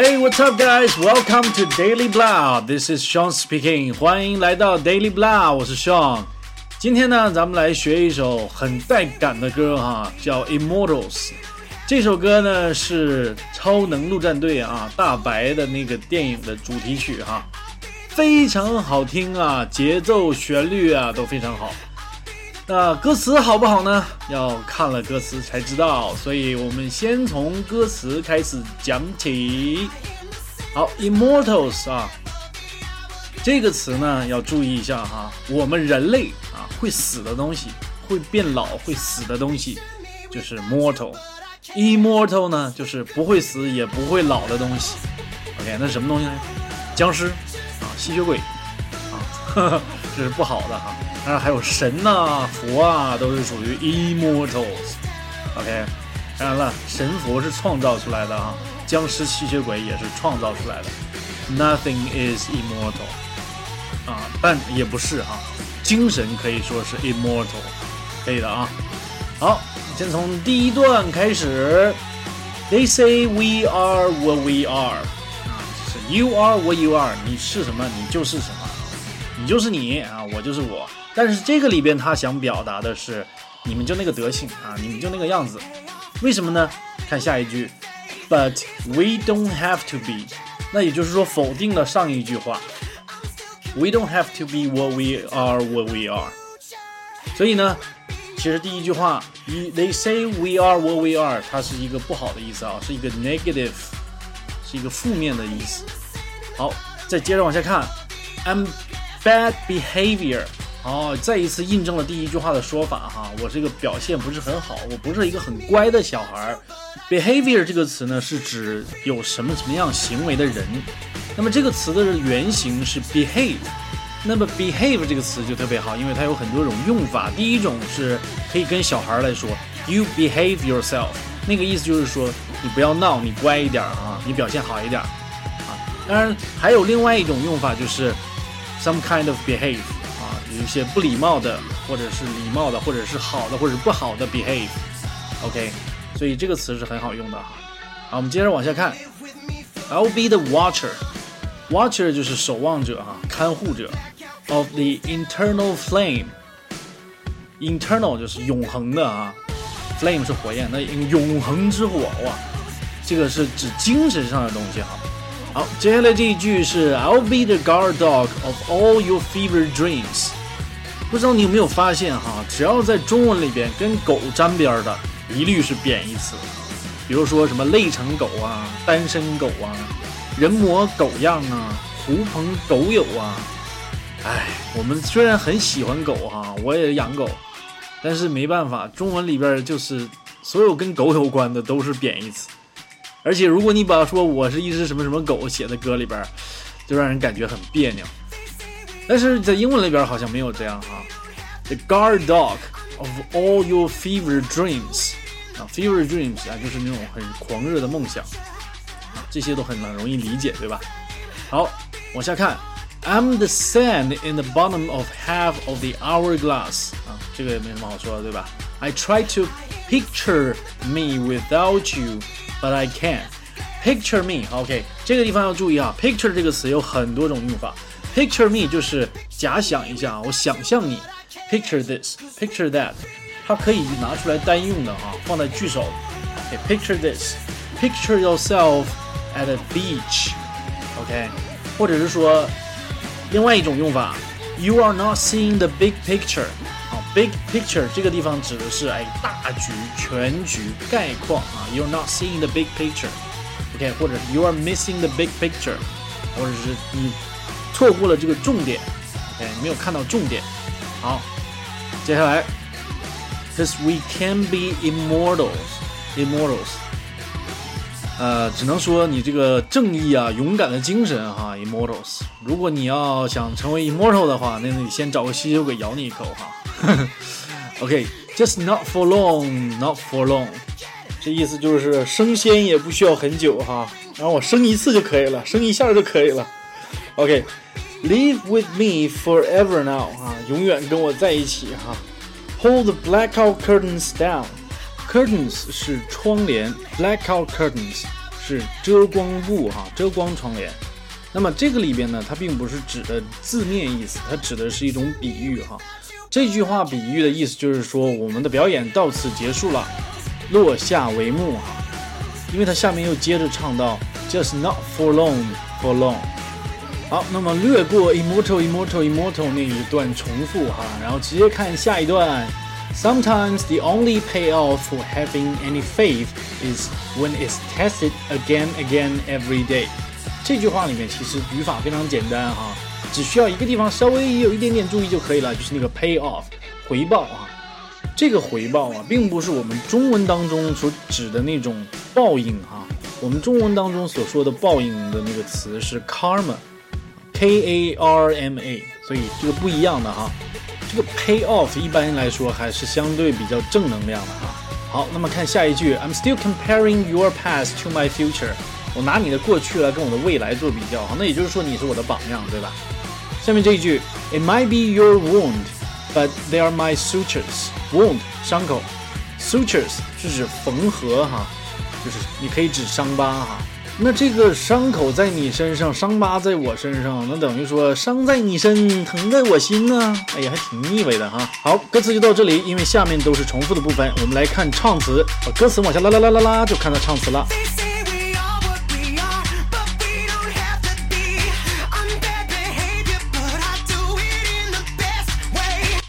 Hey, what's up, guys? Welcome to Daily Blah. This is Sean speaking. 欢迎来到 Daily Blah，我是 Sean。今天呢，咱们来学一首很带感的歌哈，叫《Immortals》。这首歌呢是《超能陆战队》啊，大白的那个电影的主题曲哈，非常好听啊，节奏、旋律啊都非常好。那歌词好不好呢？要看了歌词才知道。所以我们先从歌词开始讲起。好，Immortals 啊，这个词呢要注意一下哈。我们人类啊会死的东西，会变老、会死的东西，就是 mortal。Immortal 呢就是不会死也不会老的东西。OK，那什么东西呢？僵尸啊，吸血鬼啊，这是不好的哈。当然还有神呐、佛啊，都是属于 immortals。OK，当然了，神佛是创造出来的啊，僵尸、吸血鬼也是创造出来的。Nothing is immortal 啊，但也不是哈，精神可以说是 immortal，可以的啊。好，先从第一段开始。They say we are what we are 啊，是 you are what you are，你是什么，你就是什么，你就是你啊，我就是我。但是这个里边他想表达的是，你们就那个德行啊，你们就那个样子。为什么呢？看下一句，But we don't have to be。那也就是说否定了上一句话，We don't have to be what we are what we are。所以呢，其实第一句话，They say we are what we are，它是一个不好的意思啊，是一个 negative，是一个负面的意思。好，再接着往下看，I'm bad behavior。 哦，再一次印证了第一句话的说法哈，我这个表现不是很好，我不是一个很乖的小孩儿。Behavior 这个词呢，是指有什么什么样行为的人。那么这个词的原型是 behave，那么 behave 这个词就特别好，因为它有很多种用法。第一种是可以跟小孩来说，You behave yourself，那个意思就是说你不要闹，你乖一点啊，你表现好一点啊。当然还有另外一种用法就是 some kind of behave。有一些不礼貌的，或者是礼貌的，或者是好的，或者是不好的 behave，OK，所以这个词是很好用的哈。好，我们接着往下看，I'll be the watcher，watcher 就是守望者哈，看护者，of the internal flame，internal 就是永恒的啊，flame 是火焰，那永恒之火哇，这个是指精神上的东西哈。好，接下来这一句是 I'll be the guard dog of all your fever dreams。不知道你有没有发现哈，只要在中文里边跟狗沾边的，一律是贬义词。比如说什么累成狗啊、单身狗啊、人模狗样啊、狐朋狗友啊。哎，我们虽然很喜欢狗哈，我也养狗，但是没办法，中文里边就是所有跟狗有关的都是贬义词。而且如果你把说我是一只什么什么狗写在歌里边，就让人感觉很别扭。但是在英文里边好像没有这样哈，the guard dog of all your fever dreams 啊，fever dreams 啊就是那种很狂热的梦想啊，这些都很很容易理解，对吧？好，往下看，I'm the sand in the bottom of half of the hourglass 啊，这个也没什么好说的，对吧？I try to picture me without you, but I can't. Picture me，OK，这个地方要注意啊，picture 这个词有很多种用法。 Picture me 就是假想一下，我想象你。Picture this，picture that，它可以拿出来单用的啊，放在句首。Okay，picture this，picture yourself at a beach，OK，或者是说另外一种用法，You are not seeing the big picture。啊，big picture 这个地方指的是哎大局、全局、概况啊。You're not seeing the big picture，OK，或者 You are missing the big picture，或者是你。 错过了这个重点，OK，没有看到重点。好，接下来，Cause we can be immortals，immortals。呃，只能说你这个正义啊、勇敢的精神哈，immortals。如果你要想成为 immortal 的话，那你先找个吸血鬼咬你一口哈。OK，just not for long，not for long。这意思就是升仙也不需要很久哈，然后我升一次就可以了，升一下就可以了。OK。Live with me forever now 啊，永远跟我在一起哈。Hold the blackout curtains down. Curtains 是窗帘，blackout curtains 是遮光布哈，遮光窗帘。那么这个里边呢，它并不是指的字面意思，它指的是一种比喻哈。这句话比喻的意思就是说，我们的表演到此结束了，落下帷幕哈。因为它下面又接着唱到，just not for long，for long。好，那么略过 immortal immortal immortal 那一段重复哈，然后直接看下一段。Sometimes the only payoff for having any faith is when it's tested again again every day。这句话里面其实语法非常简单哈，只需要一个地方稍微有一点点注意就可以了，就是那个 pay off 回报啊。这个回报啊，并不是我们中文当中所指的那种报应哈。我们中文当中所说的报应的那个词是 karma。K A R M A，所以这个不一样的哈，这个 pay off 一般来说还是相对比较正能量的哈。好，那么看下一句，I'm still comparing your past to my future，我拿你的过去来跟我的未来做比较哈，那也就是说你是我的榜样，对吧？下面这一句，It might be your wound，but they are my sutures。wound 伤口，sutures 是指缝合哈，就是你可以指伤疤哈。那这个伤口在你身上，伤疤在我身上，那等于说伤在你身，疼在我心呢。哎呀，还挺腻歪的哈。好，歌词就到这里，因为下面都是重复的部分，我们来看唱词。把歌词往下拉拉拉拉拉，就看到唱词了。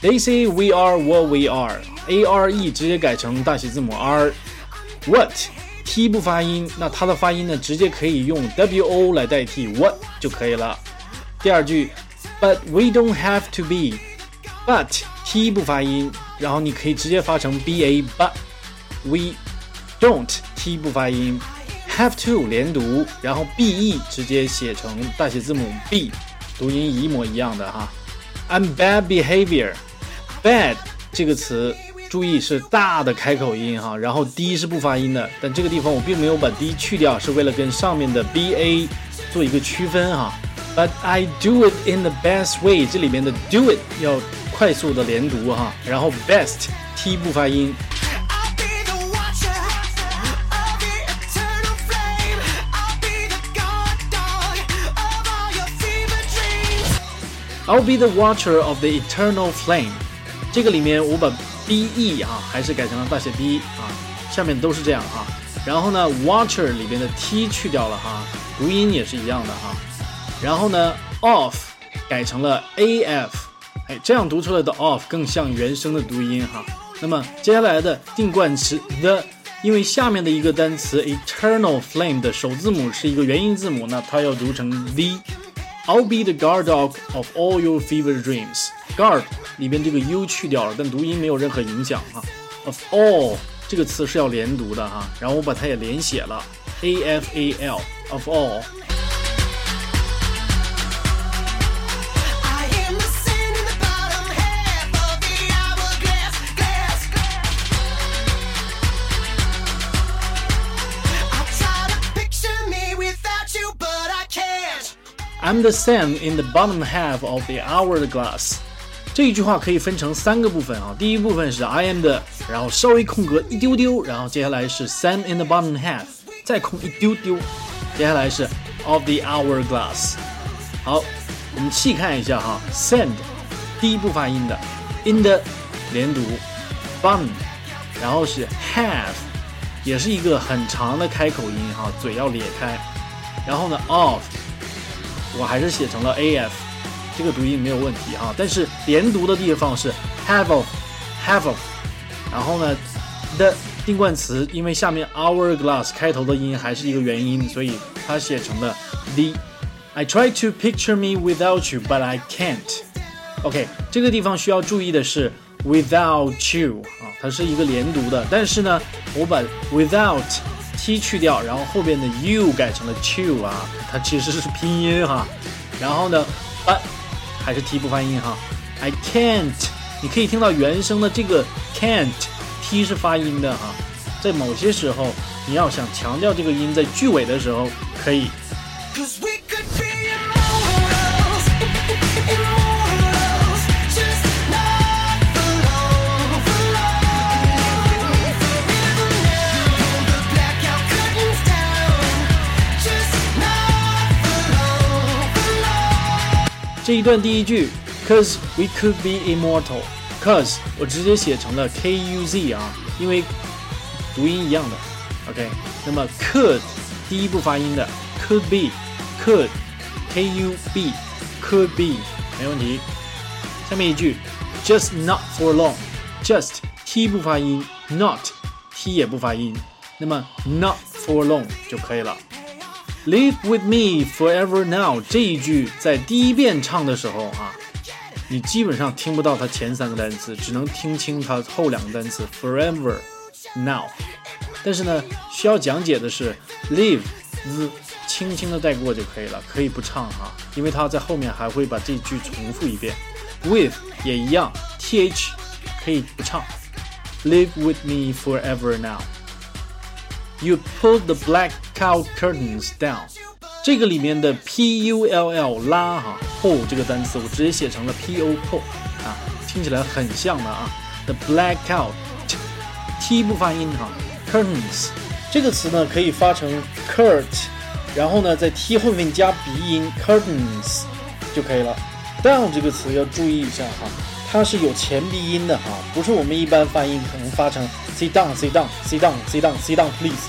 They say we are what we are. A R E 直接改成大写字母 R。T 不发音，那它的发音呢？直接可以用 W O 来代替 What 就可以了。第二句，But we don't have to be。But T 不发音，然后你可以直接发成 B A。But we don't T 不发音，have to 连读，然后 B E 直接写成大写字母 B，读音一模一样的哈。I'm bad behavior。Bad 这个词。注意是大的开口音哈，然后 d 是不发音的，但这个地方我并没有把 d 去掉，是为了跟上面的 b a 做一个区分哈。But I do it in the best way，这里面的 do it 要快速的连读哈，然后 best t 不发音。I'll be the watcher of the eternal flame，这个里面我把 b e 哈，还是改成了大写 B 啊，下面都是这样哈。然后呢，Watcher 里边的 T 去掉了哈，读音也是一样的哈。然后呢，Off 改成了 A F，哎，这样读出来的 Off 更像原声的读音哈。那么接下来的定冠词 The，因为下面的一个单词 Eternal Flame 的首字母是一个元音字母，那它要读成 The。I'll be the guard dog of all your fever dreams. Guard 里边这个 u 去掉了，但读音没有任何影响哈。Of all 这个词是要连读的哈，然后我把它也连写了，a f a l of all。 I'm the sand in the bottom half of the hourglass。这一句话可以分成三个部分啊。第一部分是 I am the，然后稍微空格一丢丢，然后接下来是 sand in the bottom half，再空一丢丢，接下来是 of the hourglass。好，我们细看一下哈，sand 第一步发音的，in the 连读，bottom，然后是 half，也是一个很长的开口音哈，嘴要咧开，然后呢 of。我还是写成了 a f，这个读音没有问题哈，但是连读的地方是 have of，have of，然后呢，the 定冠词因为下面 hourglass 开头的音还是一个元音，所以它写成了 the。I try to picture me without you, but I can't. OK，这个地方需要注意的是 without you 啊，它是一个连读的，但是呢，我把 without t 去掉，然后后边的 u 改成了 to 啊，它其实是拼音哈。然后呢啊还是 t 不发音哈。I can't，你可以听到原声的这个 can't，t 是发音的哈。在某些时候，你要想强调这个音，在句尾的时候可以。这一段第一句，cause we could be immortal，cause 我直接写成了 k u z 啊，因为读音一样的。OK，那么 could 第一步发音的 could be could k u b could be 没问题。下面一句，just not for long，just t 不发音，not t 也不发音，那么 not for long 就可以了。 Live with me forever now 这一句在第一遍唱的时候啊，你基本上听不到它前三个单词，只能听清它后两个单词 forever now。但是呢，需要讲解的是 live z 轻轻的带过就可以了，可以不唱哈，因为它在后面还会把这句重复一遍。With 也一样，th 可以不唱。Live with me forever now. You pull the black cow curtains down. 这个里面的 p u l l 拉哈 pull 这个单词，我直接写成了 p o pull 啊，听起来很像的啊。The black cow t 不发音哈，curtains 这个词呢可以发成 curt，然后呢在 t 后面加鼻音 curtains 就可以了。down 这个词要注意一下哈，它是有前鼻音的哈，不是我们一般发音可能发成 sit down，sit down，sit down，sit down，sit down please，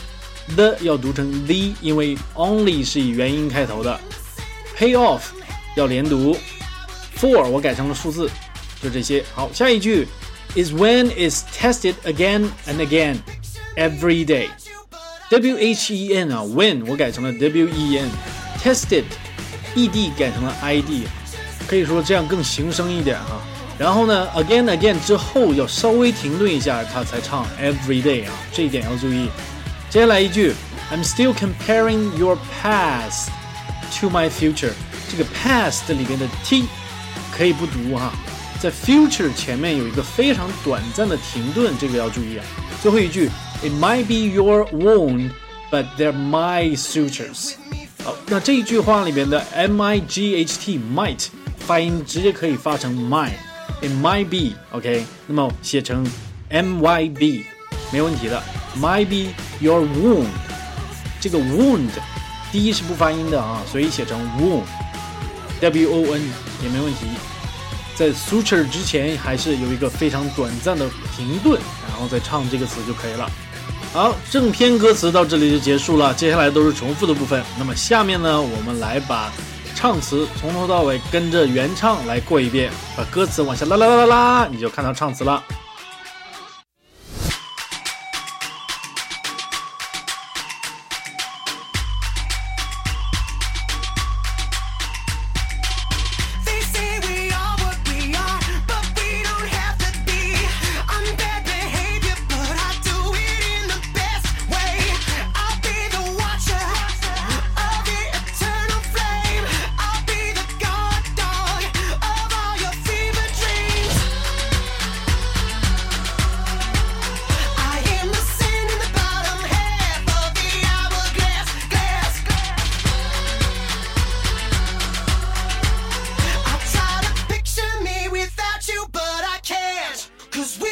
the 要读成 the，因为 only 是以元音开头的，payoff 要连读，for 我改成了数字，就这些。好，下一句，is when is tested again and again every day，w h e n 啊，when 我改成了 w e n，tested，e d 改成了 i d。可以说这样更形声一点哈，然后呢，again again 之后要稍微停顿一下，他才唱 every day 啊，这一点要注意。 接下来一句，I'm still comparing your past to my future。这个 past 里边的 t 可以不读哈，在 future 前面有一个非常短暂的停顿，这个要注意啊。最后一句，It might be your wound，but they're my sutures。好，那这一句话里边的 m i g h t might。发音直接可以发成 might，it might be，OK，那么写成 m y b 没问题的，might be your wound，这个 wound 第一是不发音的啊，所以写成 wound，w o n 也没问题。在 suture 之前还是有一个非常短暂的停顿，然后再唱这个词就可以了。好，正片歌词到这里就结束了，接下来都是重复的部分。那么下面呢，我们来把。唱词从头到尾跟着原唱来过一遍，把歌词往下拉拉拉拉拉，你就看到唱词了。Cause we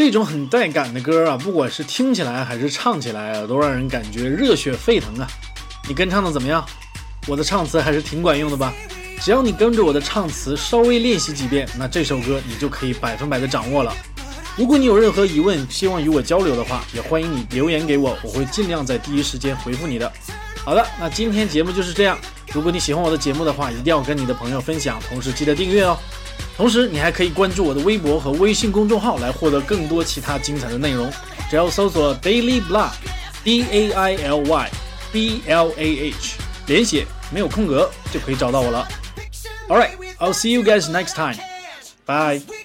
这种很带感的歌啊，不管是听起来还是唱起来啊，都让人感觉热血沸腾啊！你跟唱的怎么样？我的唱词还是挺管用的吧？只要你跟着我的唱词稍微练习几遍，那这首歌你就可以百分百的掌握了。如果你有任何疑问，希望与我交流的话，也欢迎你留言给我，我会尽量在第一时间回复你的。好的，那今天节目就是这样。如果你喜欢我的节目的话，一定要跟你的朋友分享，同时记得订阅哦。同时，你还可以关注我的微博和微信公众号来获得更多其他精彩的内容。只要搜索 Daily Blah，D A I L Y B L A H，连写没有空格就可以找到我了。All right, I'll see you guys next time. Bye.